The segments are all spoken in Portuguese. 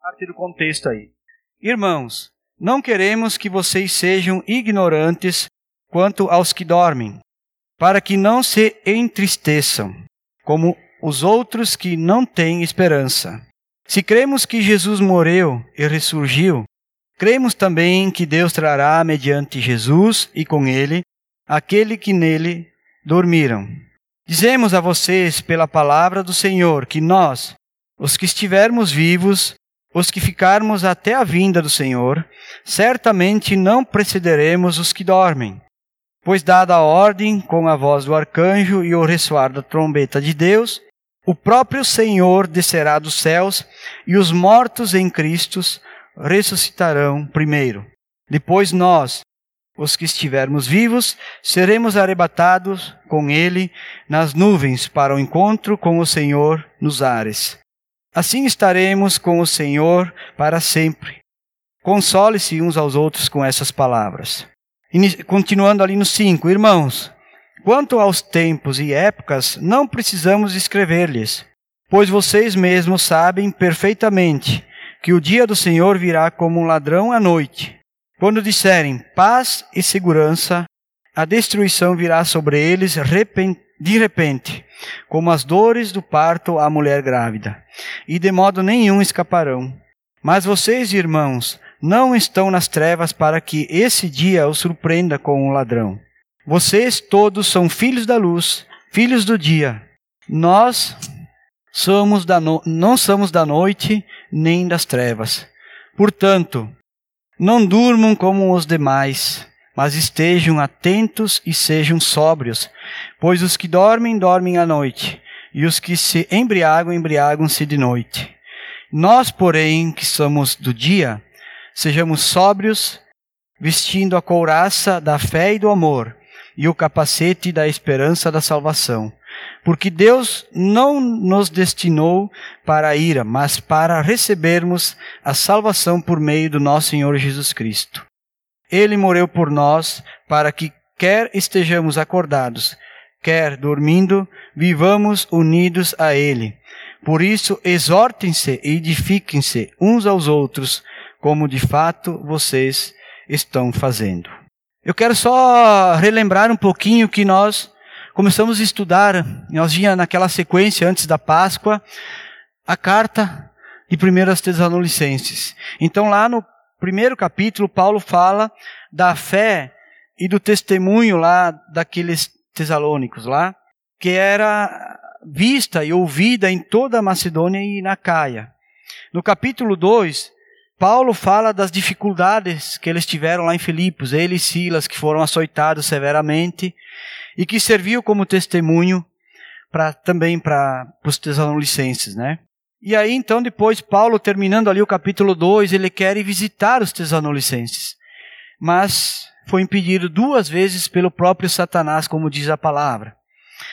parte do contexto aí. Irmãos, não queremos que vocês sejam ignorantes quanto aos que dormem, para que não se entristeçam, como os outros que não têm esperança. Se cremos que Jesus morreu e ressurgiu, cremos também que Deus trará mediante Jesus e com ele aquele que nele dormiram. Dizemos a vocês pela palavra do Senhor que nós, os que estivermos vivos, os que ficarmos até a vinda do Senhor, certamente não precederemos os que dormem. Pois, dada a ordem com a voz do arcanjo e o ressoar da trombeta de Deus, o próprio Senhor descerá dos céus e os mortos em Cristo ressuscitarão primeiro. Depois nós, os que estivermos vivos, seremos arrebatados com Ele nas nuvens para o encontro com o Senhor nos ares. Assim estaremos com o Senhor para sempre. Console-se uns aos outros com essas palavras. Continuando ali no 5, irmãos, quanto aos tempos e épocas, não precisamos escrever-lhes, pois vocês mesmos sabem perfeitamente que o dia do Senhor virá como um ladrão à noite. Quando disserem paz e segurança, a destruição virá sobre eles de repente, como as dores do parto à mulher grávida, e de modo nenhum escaparão. Mas vocês, irmãos, não estão nas trevas para que esse dia os surpreenda com um ladrão. Vocês todos são filhos da luz, filhos do dia. Nós somos da no... não somos da noite nem das trevas. Portanto, não durmam como os demais, mas estejam atentos e sejam sóbrios, pois os que dormem, dormem à noite, e os que se embriagam, embriagam-se de noite. Nós, porém, que somos do dia, sejamos sóbrios, vestindo a couraça da fé e do amor, e o capacete da esperança da salvação. Porque Deus não nos destinou para a ira, mas para recebermos a salvação por meio do nosso Senhor Jesus Cristo. Ele morreu por nós para que, quer estejamos acordados, quer dormindo, vivamos unidos a Ele. Por isso, exortem-se e edifiquem-se uns aos outros, como de fato vocês estão fazendo. Eu quero só relembrar um pouquinho que nós começamos a estudar, nós vinha naquela sequência antes da Páscoa, a carta de 1 Tessalonicenses. Então lá no primeiro capítulo, Paulo fala da fé e do testemunho lá daqueles tesalônicos lá, que era vista e ouvida em toda a Macedônia e na Caia. No capítulo 2, Paulo fala das dificuldades que eles tiveram lá em Filipos, ele e Silas, que foram açoitados severamente, e que serviu como testemunho para também para os tesalonicenses, né? E aí então depois Paulo terminando ali o capítulo 2, ele quer ir visitar os tesalonicenses. Mas foi impedido duas vezes pelo próprio Satanás, como diz a palavra.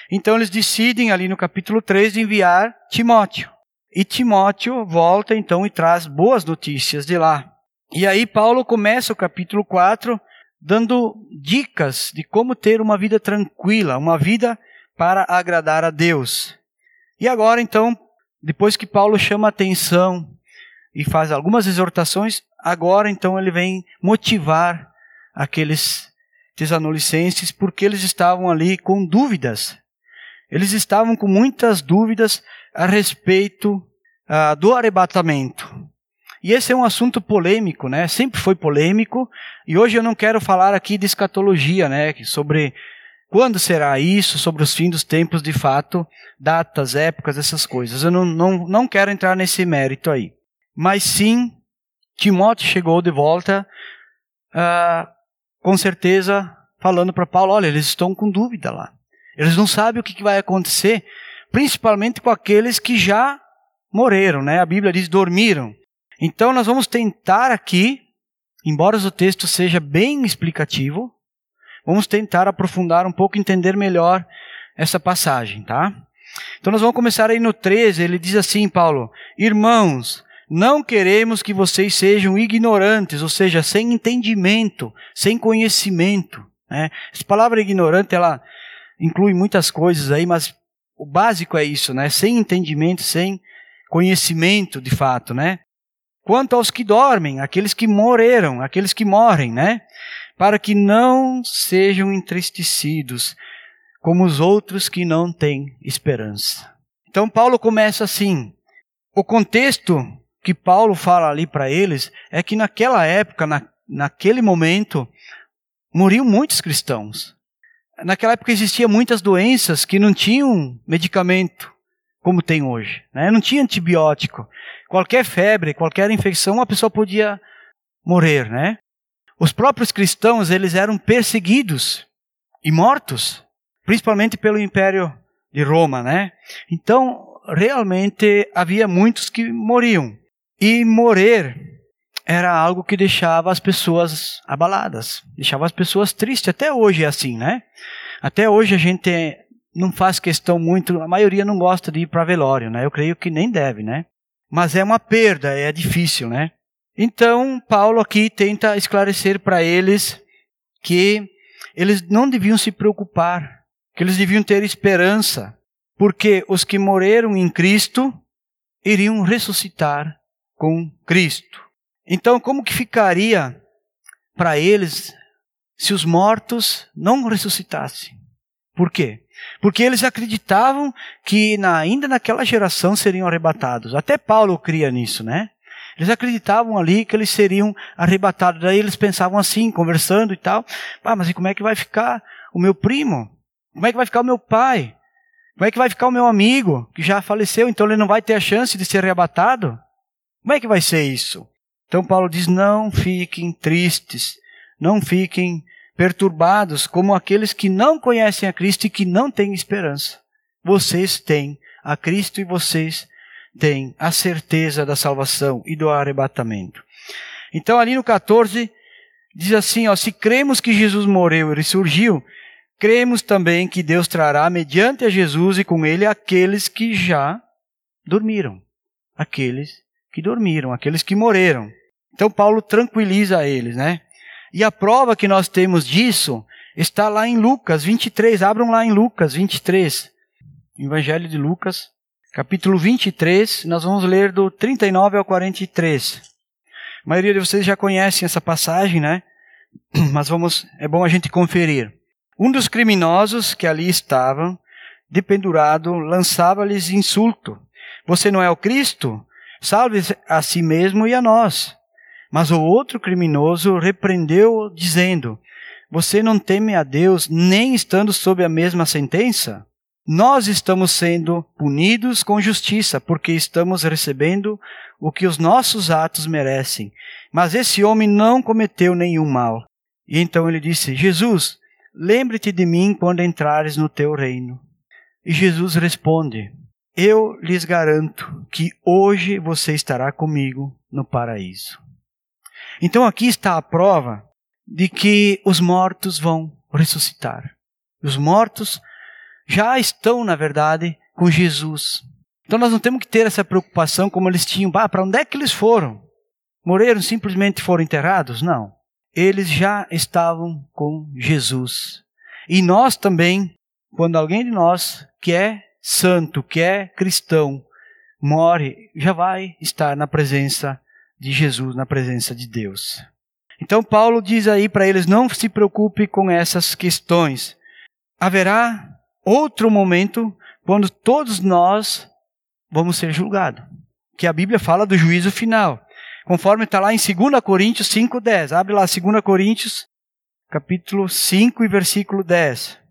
Então eles decidem ali no capítulo 3 enviar Timóteo. E Timóteo volta então e traz boas notícias de lá. E aí Paulo começa o capítulo 4 dando dicas de como ter uma vida tranquila, uma vida para agradar a Deus. E agora, então, depois que Paulo chama atenção e faz algumas exortações, agora então ele vem motivar aqueles tesanolicenses porque eles estavam ali com dúvidas. Eles estavam com muitas dúvidas a respeito uh, do arrebatamento. E esse é um assunto polêmico, né? Sempre foi polêmico. E hoje eu não quero falar aqui de escatologia, né? Sobre quando será isso, sobre os fins dos tempos de fato, datas, épocas, essas coisas. Eu não, não, não quero entrar nesse mérito aí. Mas sim, Timóteo chegou de volta, uh, com certeza, falando para Paulo: olha, eles estão com dúvida lá. Eles não sabem o que vai acontecer, principalmente com aqueles que já morreram, né? A Bíblia diz dormiram. Então nós vamos tentar aqui, embora o texto seja bem explicativo, vamos tentar aprofundar um pouco, entender melhor essa passagem, tá? Então nós vamos começar aí no 13, ele diz assim, Paulo: Irmãos, não queremos que vocês sejam ignorantes, ou seja, sem entendimento, sem conhecimento. Né? Essa palavra ignorante, ela inclui muitas coisas aí, mas o básico é isso, né? Sem entendimento, sem conhecimento de fato, né? quanto aos que dormem, aqueles que morreram, aqueles que morrem, né? Para que não sejam entristecidos como os outros que não têm esperança. Então Paulo começa assim. O contexto que Paulo fala ali para eles é que naquela época, na, naquele momento, morriam muitos cristãos. Naquela época existiam muitas doenças que não tinham medicamento como tem hoje. Né? Não tinha antibiótico. Qualquer febre, qualquer infecção, a pessoa podia morrer. Né? Os próprios cristãos eles eram perseguidos e mortos, principalmente pelo Império de Roma. Né? Então, realmente havia muitos que morriam. E morrer era algo que deixava as pessoas abaladas, deixava as pessoas tristes. Até hoje é assim, né? Até hoje a gente não faz questão muito, a maioria não gosta de ir para velório, né? Eu creio que nem deve, né? Mas é uma perda, é difícil, né? Então, Paulo aqui tenta esclarecer para eles que eles não deviam se preocupar, que eles deviam ter esperança, porque os que morreram em Cristo iriam ressuscitar com Cristo. Então, como que ficaria para eles se os mortos não ressuscitassem? Por quê? Porque eles acreditavam que na, ainda naquela geração seriam arrebatados. Até Paulo cria nisso, né? Eles acreditavam ali que eles seriam arrebatados. Daí eles pensavam assim, conversando e tal. Ah, mas e como é que vai ficar o meu primo? Como é que vai ficar o meu pai? Como é que vai ficar o meu amigo, que já faleceu, então ele não vai ter a chance de ser arrebatado? Como é que vai ser isso? Então Paulo diz: não fiquem tristes, não fiquem perturbados como aqueles que não conhecem a Cristo e que não têm esperança. Vocês têm a Cristo e vocês têm a certeza da salvação e do arrebatamento. Então, ali no 14, diz assim: ó, se cremos que Jesus morreu e ressurgiu, cremos também que Deus trará mediante a Jesus e com ele aqueles que já dormiram. Aqueles que dormiram, aqueles que morreram. Então, Paulo tranquiliza eles, né? E a prova que nós temos disso está lá em Lucas 23. Abram lá em Lucas 23. Evangelho de Lucas, capítulo 23. Nós vamos ler do 39 ao 43. A maioria de vocês já conhecem essa passagem, né? Mas vamos, é bom a gente conferir. Um dos criminosos que ali estavam, dependurado, lançava-lhes insulto. Você não é o Cristo? Salve a si mesmo e a nós. Mas o outro criminoso repreendeu, dizendo: Você não teme a Deus, nem estando sob a mesma sentença? Nós estamos sendo punidos com justiça, porque estamos recebendo o que os nossos atos merecem. Mas esse homem não cometeu nenhum mal. E então ele disse: Jesus, lembre-te de mim quando entrares no teu reino. E Jesus responde: Eu lhes garanto que hoje você estará comigo no paraíso. Então aqui está a prova de que os mortos vão ressuscitar. Os mortos já estão, na verdade, com Jesus. Então nós não temos que ter essa preocupação como eles tinham. Ah, para onde é que eles foram? Morreram, simplesmente foram enterrados? Não. Eles já estavam com Jesus. E nós também, quando alguém de nós que é santo, que é cristão, morre, já vai estar na presença de Jesus na presença de Deus. Então Paulo diz aí para eles: não se preocupe com essas questões. Haverá outro momento quando todos nós vamos ser julgados. Que a Bíblia fala do juízo final. Conforme está lá em 2 Coríntios 5,10. Abre lá 2 Coríntios, capítulo 5 e versículo 10.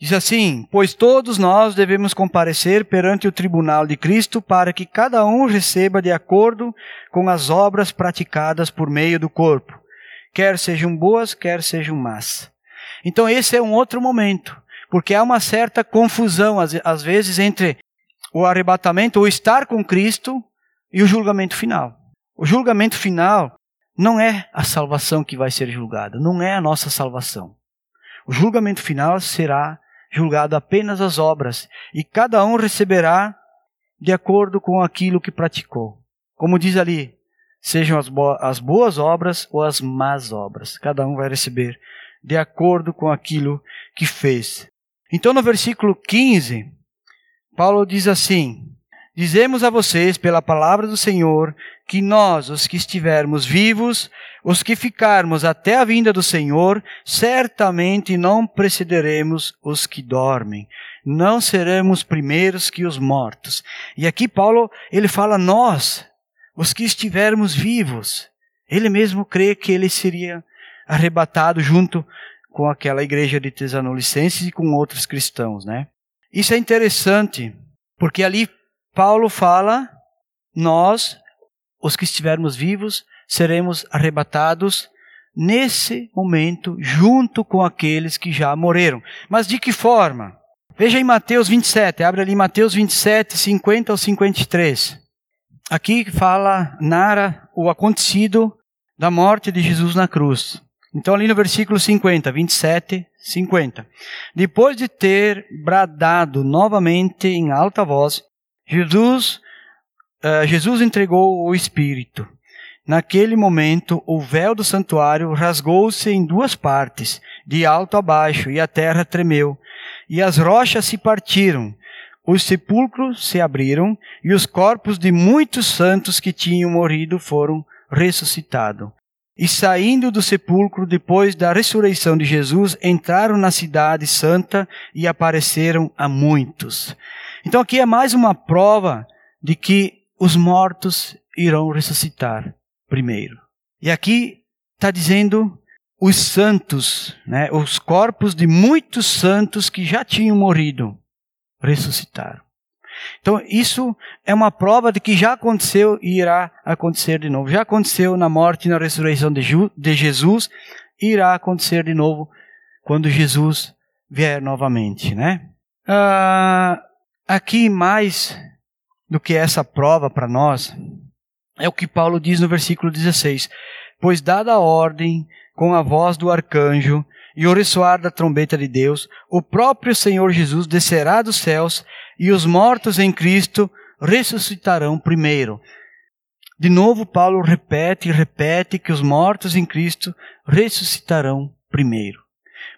Diz assim: Pois todos nós devemos comparecer perante o tribunal de Cristo para que cada um receba de acordo com as obras praticadas por meio do corpo, quer sejam boas, quer sejam más. Então, esse é um outro momento, porque há uma certa confusão, às, vezes, entre o arrebatamento, ou estar com Cristo, e o julgamento final. O julgamento final não é a salvação que vai ser julgada, não é a nossa salvação. O julgamento final será julgado apenas as obras, e cada um receberá de acordo com aquilo que praticou. Como diz ali, sejam as, bo as boas obras ou as más obras, cada um vai receber de acordo com aquilo que fez. Então, no versículo 15, Paulo diz assim: Dizemos a vocês, pela palavra do Senhor, que nós, os que estivermos vivos, os que ficarmos até a vinda do Senhor, certamente não precederemos os que dormem. Não seremos primeiros que os mortos. E aqui Paulo, ele fala nós, os que estivermos vivos. Ele mesmo crê que ele seria arrebatado junto com aquela igreja de Tesanolicenses e com outros cristãos, né? Isso é interessante, porque ali Paulo fala: nós, os que estivermos vivos, seremos arrebatados nesse momento, junto com aqueles que já morreram. Mas de que forma? Veja em Mateus 27, abre ali Mateus 27, 50 ao 53. Aqui fala, narra o acontecido da morte de Jesus na cruz. Então, ali no versículo 50, 27, 50. Depois de ter bradado novamente em alta voz, Jesus, uh, Jesus entregou o Espírito. Naquele momento, o véu do santuário rasgou-se em duas partes, de alto a baixo, e a terra tremeu, e as rochas se partiram. Os sepulcros se abriram, e os corpos de muitos santos que tinham morrido foram ressuscitados. E saindo do sepulcro depois da ressurreição de Jesus, entraram na cidade santa e apareceram a muitos. Então aqui é mais uma prova de que os mortos irão ressuscitar primeiro. E aqui está dizendo os santos, né, os corpos de muitos santos que já tinham morrido, ressuscitaram. Então, isso é uma prova de que já aconteceu e irá acontecer de novo. Já aconteceu na morte e na ressurreição de, de Jesus, irá acontecer de novo quando Jesus vier novamente, né? Ah, Aqui, mais do que essa prova para nós, é o que Paulo diz no versículo 16: Pois, dada a ordem, com a voz do arcanjo e o ressoar da trombeta de Deus, o próprio Senhor Jesus descerá dos céus e os mortos em Cristo ressuscitarão primeiro. De novo, Paulo repete e repete que os mortos em Cristo ressuscitarão primeiro.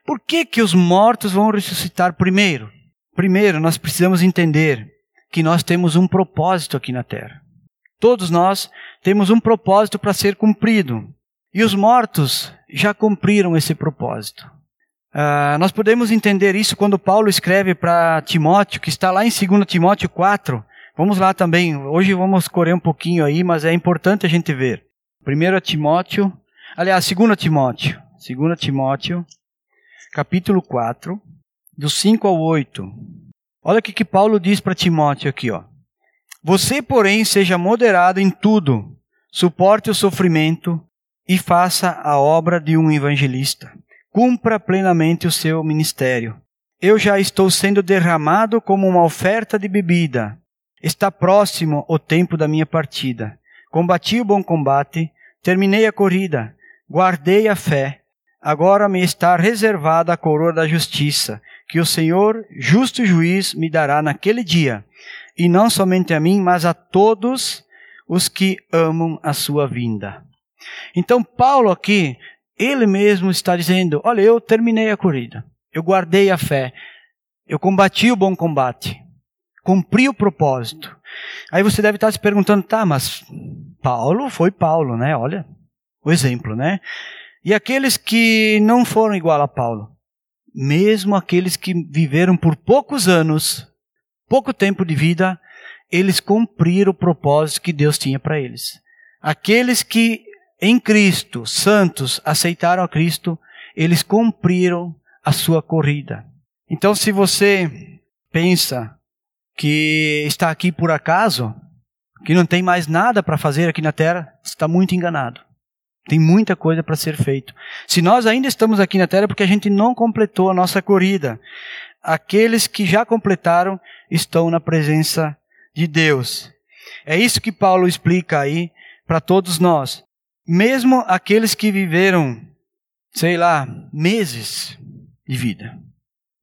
Por que, que os mortos vão ressuscitar primeiro? Primeiro, nós precisamos entender que nós temos um propósito aqui na Terra. Todos nós temos um propósito para ser cumprido. E os mortos já cumpriram esse propósito. Uh, nós podemos entender isso quando Paulo escreve para Timóteo, que está lá em 2 Timóteo 4. Vamos lá também. Hoje vamos correr um pouquinho aí, mas é importante a gente ver. 1 Timóteo, aliás, 2 Timóteo. 2 Timóteo, capítulo 4 do 5 ao 8. Olha o que, que Paulo diz para Timóteo aqui, ó. Você, porém, seja moderado em tudo, suporte o sofrimento e faça a obra de um evangelista. Cumpra plenamente o seu ministério. Eu já estou sendo derramado como uma oferta de bebida. Está próximo o tempo da minha partida. Combati o bom combate, terminei a corrida, guardei a fé. Agora me está reservada a coroa da justiça, que o Senhor, justo juiz, me dará naquele dia, e não somente a mim, mas a todos os que amam a sua vinda. Então, Paulo aqui, ele mesmo está dizendo: Olha, eu terminei a corrida, eu guardei a fé, eu combati o bom combate, cumpri o propósito. Aí você deve estar se perguntando: tá, mas Paulo foi Paulo, né? Olha, o exemplo, né? E aqueles que não foram igual a Paulo? mesmo aqueles que viveram por poucos anos, pouco tempo de vida, eles cumpriram o propósito que Deus tinha para eles. Aqueles que em Cristo, santos, aceitaram a Cristo, eles cumpriram a sua corrida. Então, se você pensa que está aqui por acaso, que não tem mais nada para fazer aqui na terra, está muito enganado. Tem muita coisa para ser feito. Se nós ainda estamos aqui na terra é porque a gente não completou a nossa corrida. Aqueles que já completaram estão na presença de Deus. É isso que Paulo explica aí para todos nós. Mesmo aqueles que viveram, sei lá, meses de vida,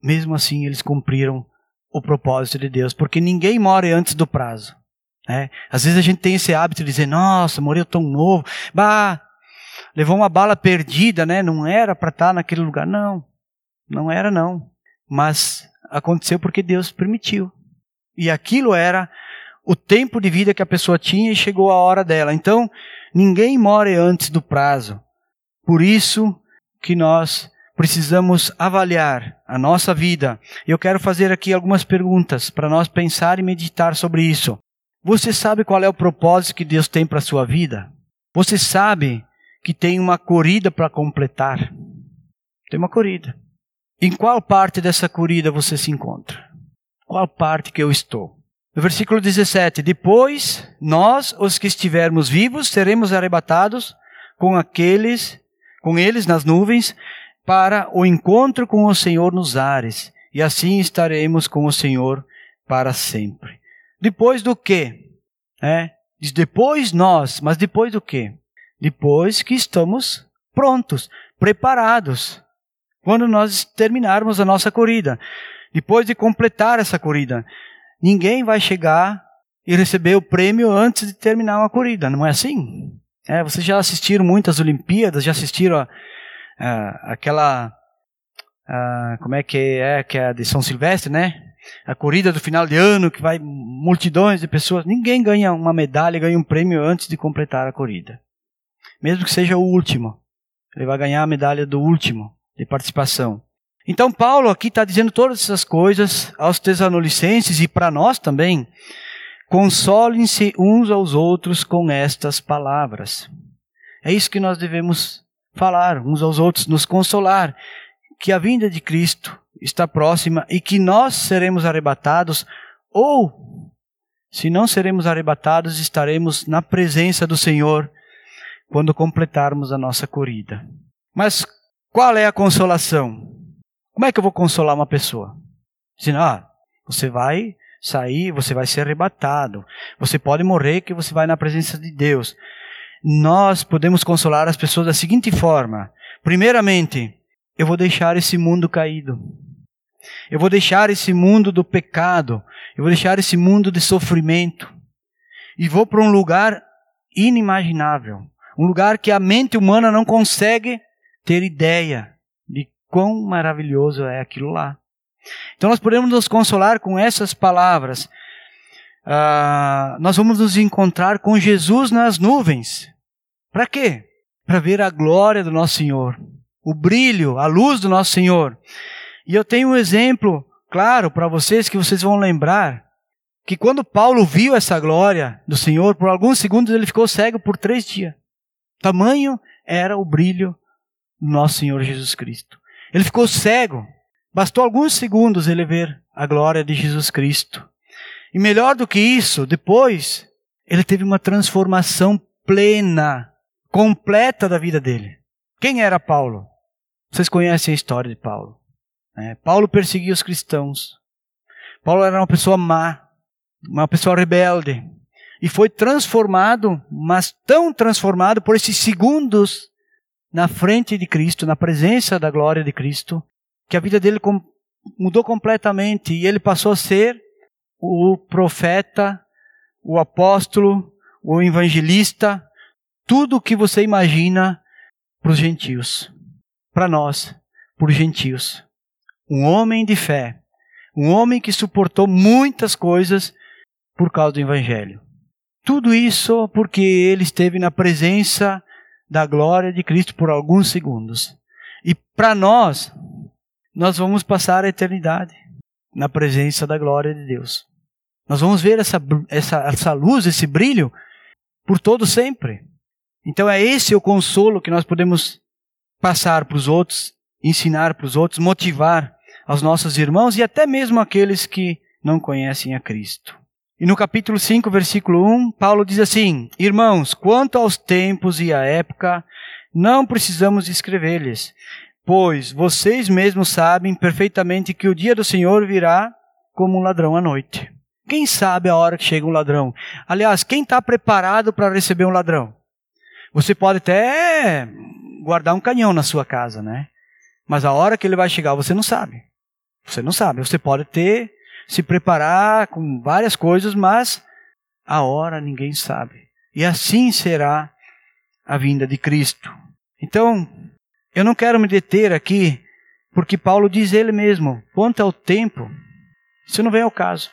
mesmo assim eles cumpriram o propósito de Deus, porque ninguém morre antes do prazo. É. Às vezes a gente tem esse hábito de dizer, nossa, morreu tão novo. Bah, levou uma bala perdida, né? Não era para estar tá naquele lugar. Não, não era não. Mas aconteceu porque Deus permitiu. E aquilo era o tempo de vida que a pessoa tinha e chegou a hora dela. Então, ninguém morre antes do prazo. Por isso que nós precisamos avaliar a nossa vida. Eu quero fazer aqui algumas perguntas para nós pensar e meditar sobre isso. Você sabe qual é o propósito que Deus tem para a sua vida? Você sabe que tem uma corrida para completar? Tem uma corrida. Em qual parte dessa corrida você se encontra? Qual parte que eu estou? No versículo 17: Depois nós, os que estivermos vivos, seremos arrebatados com aqueles, com eles nas nuvens, para o encontro com o Senhor nos ares, e assim estaremos com o Senhor para sempre. Depois do que? É, diz depois nós, mas depois do que? Depois que estamos prontos, preparados. Quando nós terminarmos a nossa corrida, depois de completar essa corrida, ninguém vai chegar e receber o prêmio antes de terminar uma corrida, não é assim? É, vocês já assistiram muitas Olimpíadas, já assistiram a, a, aquela. A, como é que é? Que é a de São Silvestre, né? A corrida do final de ano, que vai multidões de pessoas. Ninguém ganha uma medalha, ganha um prêmio antes de completar a corrida. Mesmo que seja o último. Ele vai ganhar a medalha do último de participação. Então, Paulo aqui está dizendo todas essas coisas aos Tesalonicenses e para nós também. Consolem-se uns aos outros com estas palavras. É isso que nós devemos falar uns aos outros, nos consolar, que a vinda de Cristo está próxima e que nós seremos arrebatados, ou, se não seremos arrebatados, estaremos na presença do Senhor quando completarmos a nossa corrida. Mas qual é a consolação? Como é que eu vou consolar uma pessoa? Dizendo, ah, você vai sair, você vai ser arrebatado. Você pode morrer que você vai na presença de Deus. Nós podemos consolar as pessoas da seguinte forma: primeiramente, eu vou deixar esse mundo caído. Eu vou deixar esse mundo do pecado. Eu vou deixar esse mundo de sofrimento. E vou para um lugar inimaginável. Um lugar que a mente humana não consegue ter ideia quão maravilhoso é aquilo lá. Então nós podemos nos consolar com essas palavras. Uh, nós vamos nos encontrar com Jesus nas nuvens. Para quê? Para ver a glória do nosso Senhor, o brilho, a luz do nosso Senhor. E eu tenho um exemplo claro para vocês que vocês vão lembrar que quando Paulo viu essa glória do Senhor, por alguns segundos ele ficou cego por três dias. Tamanho era o brilho nosso Senhor Jesus Cristo. Ele ficou cego. Bastou alguns segundos ele ver a glória de Jesus Cristo. E melhor do que isso, depois, ele teve uma transformação plena, completa da vida dele. Quem era Paulo? Vocês conhecem a história de Paulo. É, Paulo perseguia os cristãos. Paulo era uma pessoa má, uma pessoa rebelde. E foi transformado, mas tão transformado por esses segundos na frente de Cristo, na presença da glória de Cristo, que a vida dele mudou completamente e ele passou a ser o profeta, o apóstolo, o evangelista, tudo o que você imagina para os gentios, para nós, os gentios. Um homem de fé, um homem que suportou muitas coisas por causa do evangelho. Tudo isso porque ele esteve na presença da glória de Cristo por alguns segundos. E para nós, nós vamos passar a eternidade na presença da glória de Deus. Nós vamos ver essa, essa, essa luz, esse brilho, por todo sempre. Então é esse o consolo que nós podemos passar para os outros, ensinar para os outros, motivar aos nossos irmãos e até mesmo aqueles que não conhecem a Cristo. E no capítulo 5, versículo 1, Paulo diz assim: Irmãos, quanto aos tempos e à época, não precisamos escrever-lhes, pois vocês mesmos sabem perfeitamente que o dia do Senhor virá como um ladrão à noite. Quem sabe a hora que chega um ladrão? Aliás, quem está preparado para receber um ladrão? Você pode até guardar um canhão na sua casa, né? Mas a hora que ele vai chegar, você não sabe. Você não sabe. Você pode ter se preparar com várias coisas, mas a hora ninguém sabe. E assim será a vinda de Cristo. Então, eu não quero me deter aqui, porque Paulo diz ele mesmo: quanto ao tempo, isso não vem ao caso.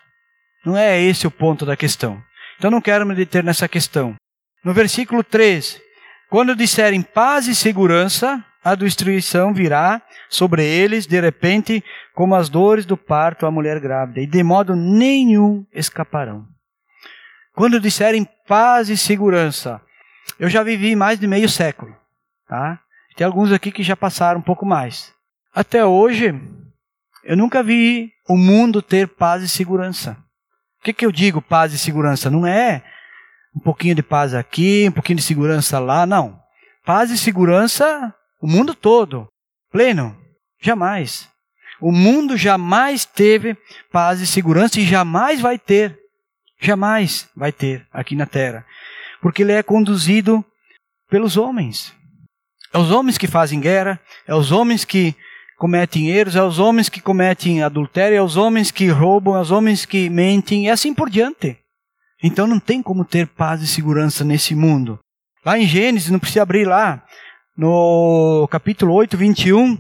Não é esse o ponto da questão. Então não quero me deter nessa questão. No versículo 3, quando disserem paz e segurança, a destruição virá sobre eles de repente, como as dores do parto à mulher grávida, e de modo nenhum escaparão. Quando disserem paz e segurança, eu já vivi mais de meio século, tá? Tem alguns aqui que já passaram um pouco mais. Até hoje, eu nunca vi o mundo ter paz e segurança. O que, que eu digo paz e segurança? Não é um pouquinho de paz aqui, um pouquinho de segurança lá, não. Paz e segurança, o mundo todo. Pleno? Jamais. O mundo jamais teve paz e segurança e jamais vai ter. Jamais vai ter aqui na Terra. Porque ele é conduzido pelos homens. É os homens que fazem guerra, é os homens que cometem erros, é os homens que cometem adultério, é os homens que roubam, é os homens que mentem, e assim por diante. Então não tem como ter paz e segurança nesse mundo. Lá em Gênesis, não precisa abrir lá, no capítulo 8, 21,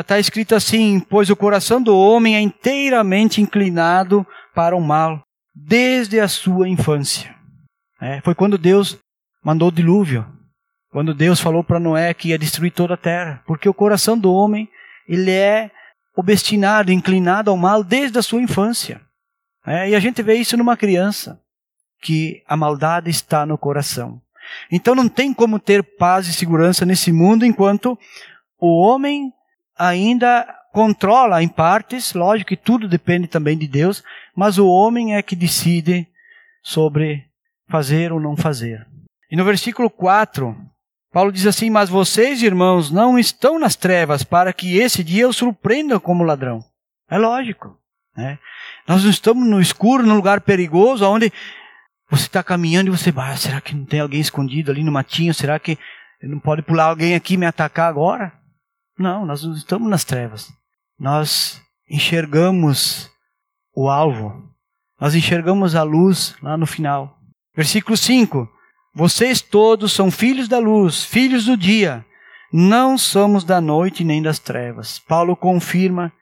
está uh, escrito assim: Pois o coração do homem é inteiramente inclinado para o mal, desde a sua infância. É, foi quando Deus mandou o dilúvio. Quando Deus falou para Noé que ia destruir toda a terra. Porque o coração do homem ele é obstinado, inclinado ao mal desde a sua infância. É, e a gente vê isso numa criança, que a maldade está no coração. Então não tem como ter paz e segurança nesse mundo enquanto o homem ainda controla em partes, lógico que tudo depende também de Deus, mas o homem é que decide sobre fazer ou não fazer. E no versículo 4, Paulo diz assim: Mas vocês, irmãos, não estão nas trevas para que esse dia os surpreendam como ladrão. É lógico. Né? Nós não estamos no escuro, num lugar perigoso, onde você está caminhando e você, ah, será que não tem alguém escondido ali no matinho? Será que não pode pular alguém aqui e me atacar agora? Não, nós não estamos nas trevas. Nós enxergamos o alvo. Nós enxergamos a luz lá no final. Versículo 5. Vocês todos são filhos da luz, filhos do dia. Não somos da noite nem das trevas. Paulo confirma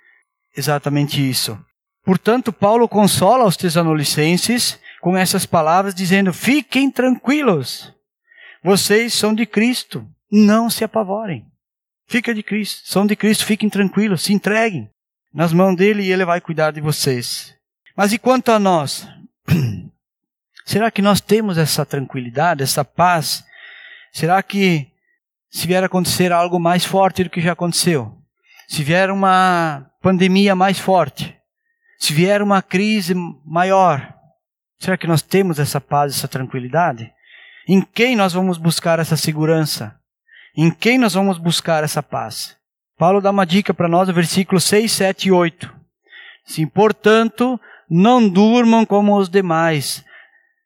exatamente isso. Portanto, Paulo consola os tesanolicenses com essas palavras, dizendo: Fiquem tranquilos, vocês são de Cristo, não se apavorem. Fica de Cristo, são de Cristo, fiquem tranquilos, se entreguem nas mãos dele e ele vai cuidar de vocês. Mas e quanto a nós? Será que nós temos essa tranquilidade, essa paz? Será que se vier a acontecer algo mais forte do que já aconteceu, se vier uma pandemia mais forte, se vier uma crise maior, será que nós temos essa paz, essa tranquilidade? Em quem nós vamos buscar essa segurança? Em quem nós vamos buscar essa paz? Paulo dá uma dica para nós no versículo 6, 7 e 8. Sim, portanto, não durmam como os demais,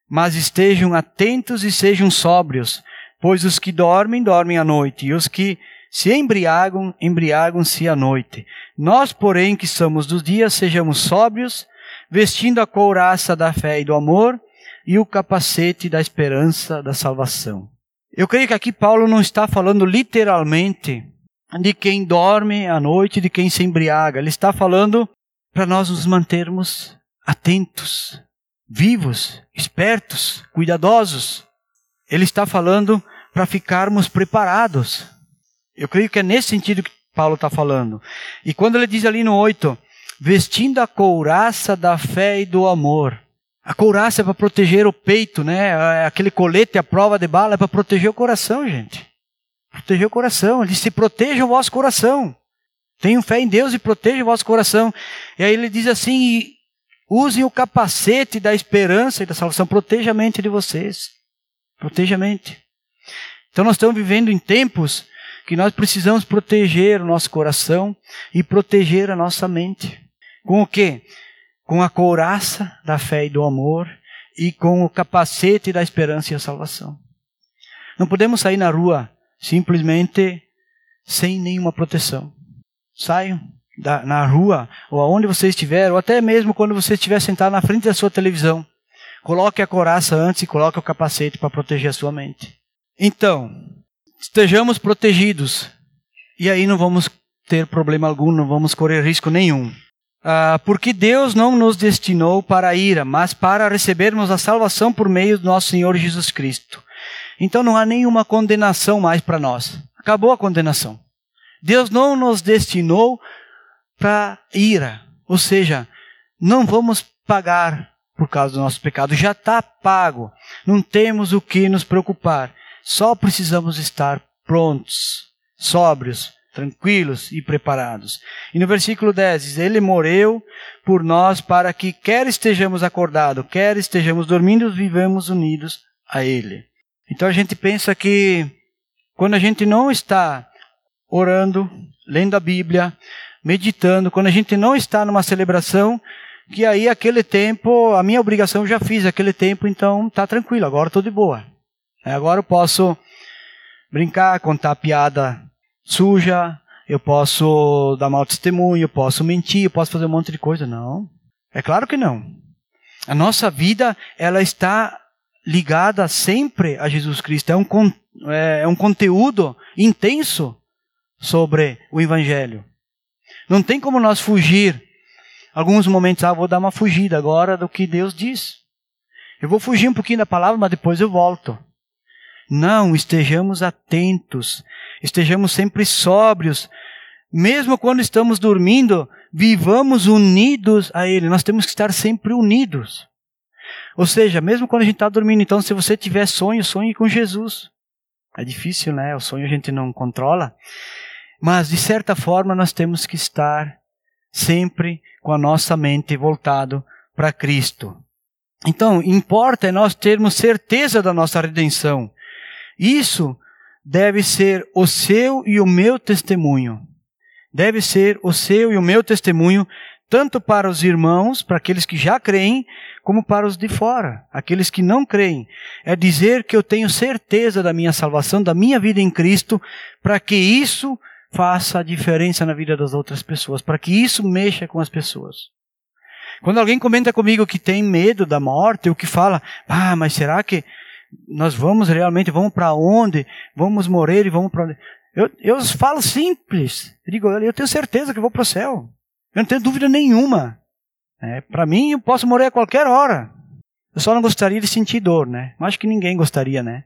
mas estejam atentos e sejam sóbrios, pois os que dormem, dormem à noite, e os que se embriagam, embriagam-se à noite. Nós, porém, que somos dos dias, sejamos sóbrios, vestindo a couraça da fé e do amor e o capacete da esperança da salvação. Eu creio que aqui Paulo não está falando literalmente de quem dorme à noite, de quem se embriaga. Ele está falando para nós nos mantermos atentos, vivos, espertos, cuidadosos. Ele está falando para ficarmos preparados. Eu creio que é nesse sentido que Paulo está falando. E quando ele diz ali no 8, vestindo a couraça da fé e do amor. A couraça é para proteger o peito, né? Aquele colete, a prova de bala, é para proteger o coração, gente. Proteger o coração. Ele se proteja o vosso coração. Tenham fé em Deus e proteja o vosso coração. E aí ele diz assim: Usem o capacete da esperança e da salvação. Proteja a mente de vocês. Proteja a mente. Então nós estamos vivendo em tempos que nós precisamos proteger o nosso coração e proteger a nossa mente. Com o quê? Com a couraça da fé e do amor e com o capacete da esperança e da salvação. Não podemos sair na rua simplesmente sem nenhuma proteção. Saiam da, na rua, ou aonde você estiver, ou até mesmo quando você estiver sentado na frente da sua televisão, coloque a coraça antes e coloque o capacete para proteger a sua mente. Então, estejamos protegidos. E aí não vamos ter problema algum, não vamos correr risco nenhum. Uh, porque Deus não nos destinou para a ira, mas para recebermos a salvação por meio do nosso Senhor Jesus Cristo. Então não há nenhuma condenação mais para nós. Acabou a condenação. Deus não nos destinou para ira, ou seja, não vamos pagar por causa do nosso pecado, já está pago. Não temos o que nos preocupar. Só precisamos estar prontos, sóbrios, tranquilos e preparados. E no versículo 10 diz: Ele morreu por nós para que, quer estejamos acordados, quer estejamos dormindo, vivamos unidos a Ele. Então a gente pensa que quando a gente não está orando, lendo a Bíblia, meditando, quando a gente não está numa celebração, que aí aquele tempo, a minha obrigação já fiz aquele tempo, então tá tranquilo, agora estou de boa. Agora eu posso brincar, contar piada suja, eu posso dar mau testemunho, eu posso mentir, eu posso fazer um monte de coisa. Não. É claro que não. A nossa vida, ela está ligada sempre a Jesus Cristo. É um, é, é um conteúdo intenso sobre o Evangelho. Não tem como nós fugir. Alguns momentos, ah, vou dar uma fugida agora do que Deus diz. Eu vou fugir um pouquinho da palavra, mas depois eu volto. Não, estejamos atentos, estejamos sempre sóbrios. Mesmo quando estamos dormindo, vivamos unidos a Ele. Nós temos que estar sempre unidos. Ou seja, mesmo quando a gente está dormindo, então, se você tiver sonho, sonhe com Jesus. É difícil, né? O sonho a gente não controla. Mas, de certa forma, nós temos que estar sempre com a nossa mente voltado para Cristo. Então, importa é nós termos certeza da nossa redenção. Isso deve ser o seu e o meu testemunho. Deve ser o seu e o meu testemunho, tanto para os irmãos, para aqueles que já creem, como para os de fora, aqueles que não creem. É dizer que eu tenho certeza da minha salvação, da minha vida em Cristo, para que isso faça a diferença na vida das outras pessoas, para que isso mexa com as pessoas. Quando alguém comenta comigo que tem medo da morte, ou que fala, ah, mas será que nós vamos realmente, vamos para onde? Vamos morrer e vamos para onde? Eu, eu falo simples. Eu digo, eu tenho certeza que vou para o céu. Eu não tenho dúvida nenhuma. É, para mim, eu posso morrer a qualquer hora. Eu só não gostaria de sentir dor, né? Acho que ninguém gostaria, né?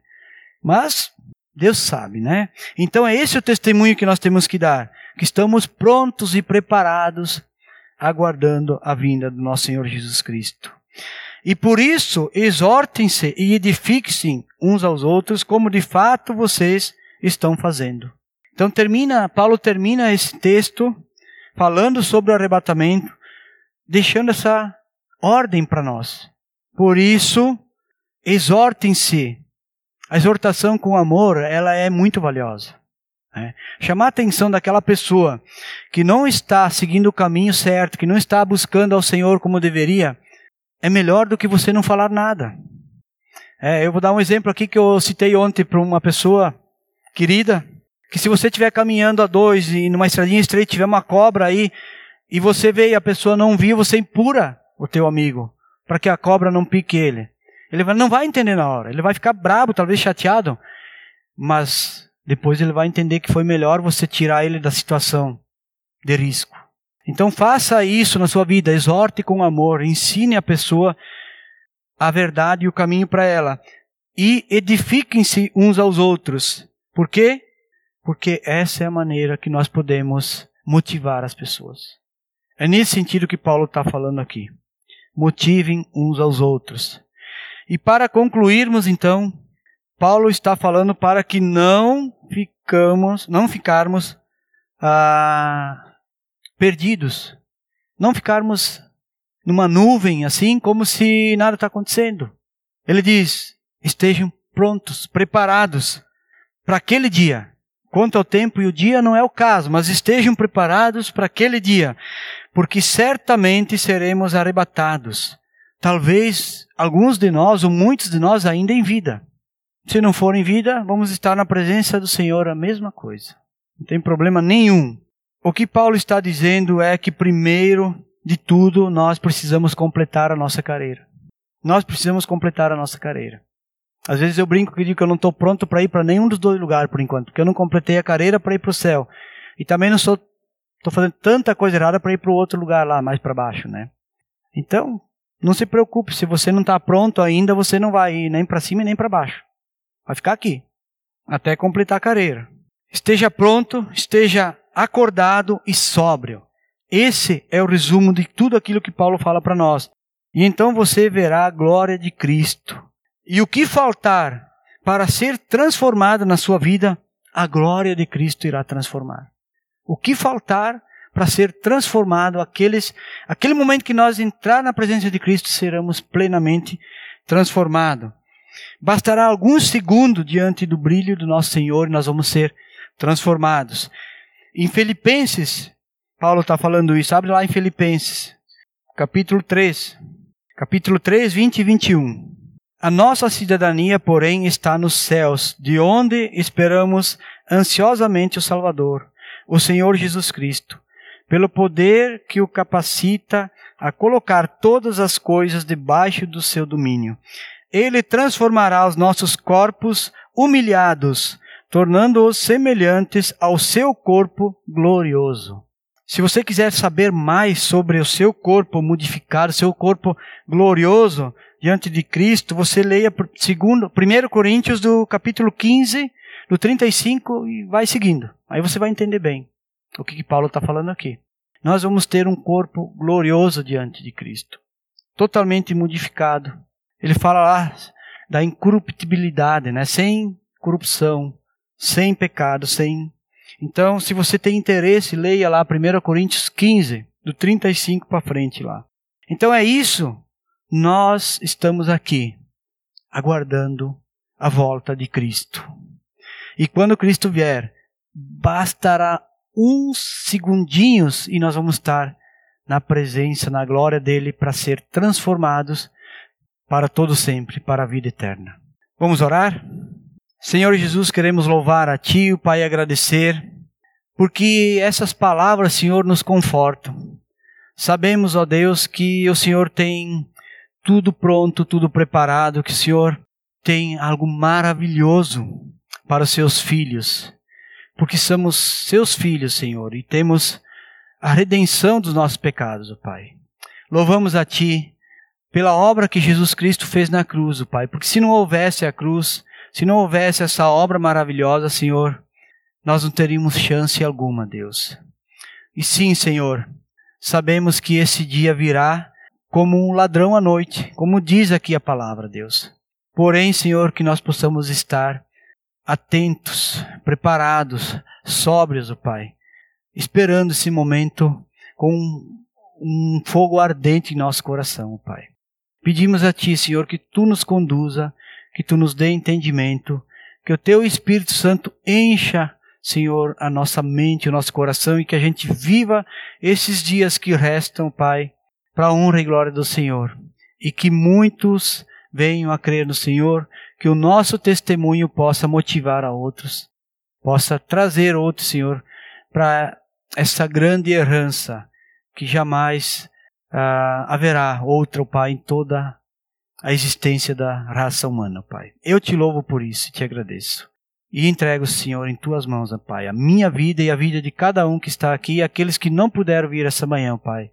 Mas Deus sabe, né? Então é esse o testemunho que nós temos que dar, que estamos prontos e preparados, aguardando a vinda do nosso Senhor Jesus Cristo. E por isso, exortem-se e edifiquem uns aos outros, como de fato vocês estão fazendo. Então termina, Paulo termina esse texto falando sobre o arrebatamento, deixando essa ordem para nós. Por isso, exortem-se. A exortação com amor, ela é muito valiosa. Né? Chamar a atenção daquela pessoa que não está seguindo o caminho certo, que não está buscando ao Senhor como deveria, é melhor do que você não falar nada. É, eu vou dar um exemplo aqui que eu citei ontem para uma pessoa querida, que se você estiver caminhando a dois e numa estradinha estreita tiver uma cobra aí, e você vê e a pessoa não viu, você empura o teu amigo, para que a cobra não pique ele. Ele não vai entender na hora, ele vai ficar bravo, talvez chateado, mas depois ele vai entender que foi melhor você tirar ele da situação de risco. Então faça isso na sua vida, exorte com amor, ensine a pessoa a verdade e o caminho para ela. E edifiquem-se uns aos outros. Por quê? Porque essa é a maneira que nós podemos motivar as pessoas. É nesse sentido que Paulo está falando aqui. Motivem uns aos outros. E para concluirmos, então, Paulo está falando para que não ficamos, não ficarmos ah, perdidos. Não ficarmos numa nuvem assim, como se nada está acontecendo. Ele diz: estejam prontos, preparados para aquele dia. Quanto ao tempo e o dia não é o caso, mas estejam preparados para aquele dia, porque certamente seremos arrebatados. Talvez alguns de nós, ou muitos de nós, ainda em vida. Se não for em vida, vamos estar na presença do Senhor a mesma coisa. Não tem problema nenhum. O que Paulo está dizendo é que, primeiro de tudo, nós precisamos completar a nossa carreira. Nós precisamos completar a nossa carreira. Às vezes eu brinco que digo que eu não estou pronto para ir para nenhum dos dois lugares por enquanto, porque eu não completei a carreira para ir para o céu. E também não sou estou fazendo tanta coisa errada para ir para o outro lugar lá, mais para baixo, né? Então, não se preocupe, se você não está pronto ainda, você não vai ir nem para cima e nem para baixo. Vai ficar aqui, até completar a carreira. Esteja pronto, esteja acordado e sóbrio. Esse é o resumo de tudo aquilo que Paulo fala para nós. E então você verá a glória de Cristo. E o que faltar para ser transformado na sua vida, a glória de Cristo irá transformar. O que faltar para ser transformado, aqueles, aquele momento que nós entrar na presença de Cristo, seremos plenamente transformados. Bastará alguns segundos diante do brilho do nosso Senhor e nós vamos ser transformados. Em Filipenses, Paulo está falando isso. Abre lá em Filipenses, capítulo 3. Capítulo 3, 20 e 21. A nossa cidadania, porém, está nos céus, de onde esperamos ansiosamente o Salvador, o Senhor Jesus Cristo, pelo poder que o capacita a colocar todas as coisas debaixo do seu domínio. Ele transformará os nossos corpos humilhados, tornando-os semelhantes ao seu corpo glorioso. Se você quiser saber mais sobre o seu corpo modificado, seu corpo glorioso diante de Cristo, você leia segundo, 1 Coríntios do capítulo 15, do 35 e vai seguindo. Aí você vai entender bem o que, que Paulo está falando aqui. Nós vamos ter um corpo glorioso diante de Cristo, totalmente modificado. Ele fala lá da incorruptibilidade, né? sem corrupção, sem pecado, sem. Então, se você tem interesse, leia lá 1 Coríntios 15, do 35 para frente lá. Então é isso. Nós estamos aqui, aguardando a volta de Cristo. E quando Cristo vier, bastará uns segundinhos e nós vamos estar na presença, na glória dele para ser transformados para todo sempre, para a vida eterna. Vamos orar? Senhor Jesus, queremos louvar a Ti, o Pai, agradecer, porque essas palavras, Senhor, nos confortam. Sabemos, ó Deus, que o Senhor tem tudo pronto, tudo preparado, que o Senhor tem algo maravilhoso para os seus filhos, porque somos seus filhos, Senhor, e temos a redenção dos nossos pecados, ó Pai. Louvamos a Ti pela obra que Jesus Cristo fez na cruz, ó Pai, porque se não houvesse a cruz, se não houvesse essa obra maravilhosa, Senhor, nós não teríamos chance alguma, Deus. E sim, Senhor, sabemos que esse dia virá como um ladrão à noite, como diz aqui a palavra, Deus. Porém, Senhor, que nós possamos estar atentos, preparados, sóbrios, ó Pai, esperando esse momento com um fogo ardente em nosso coração, Pai. Pedimos a Ti, Senhor, que Tu nos conduza que tu nos dê entendimento, que o teu Espírito Santo encha, Senhor, a nossa mente, o nosso coração e que a gente viva esses dias que restam, Pai, para a honra e glória do Senhor. E que muitos venham a crer no Senhor, que o nosso testemunho possa motivar a outros, possa trazer outros, Senhor, para essa grande herança que jamais uh, haverá outra, Pai, em toda a existência da raça humana, Pai. Eu te louvo por isso e te agradeço. E entrego, Senhor, em tuas mãos, Pai, a minha vida e a vida de cada um que está aqui e aqueles que não puderam vir essa manhã, Pai,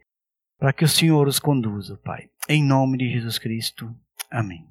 para que o Senhor os conduza, Pai. Em nome de Jesus Cristo. Amém.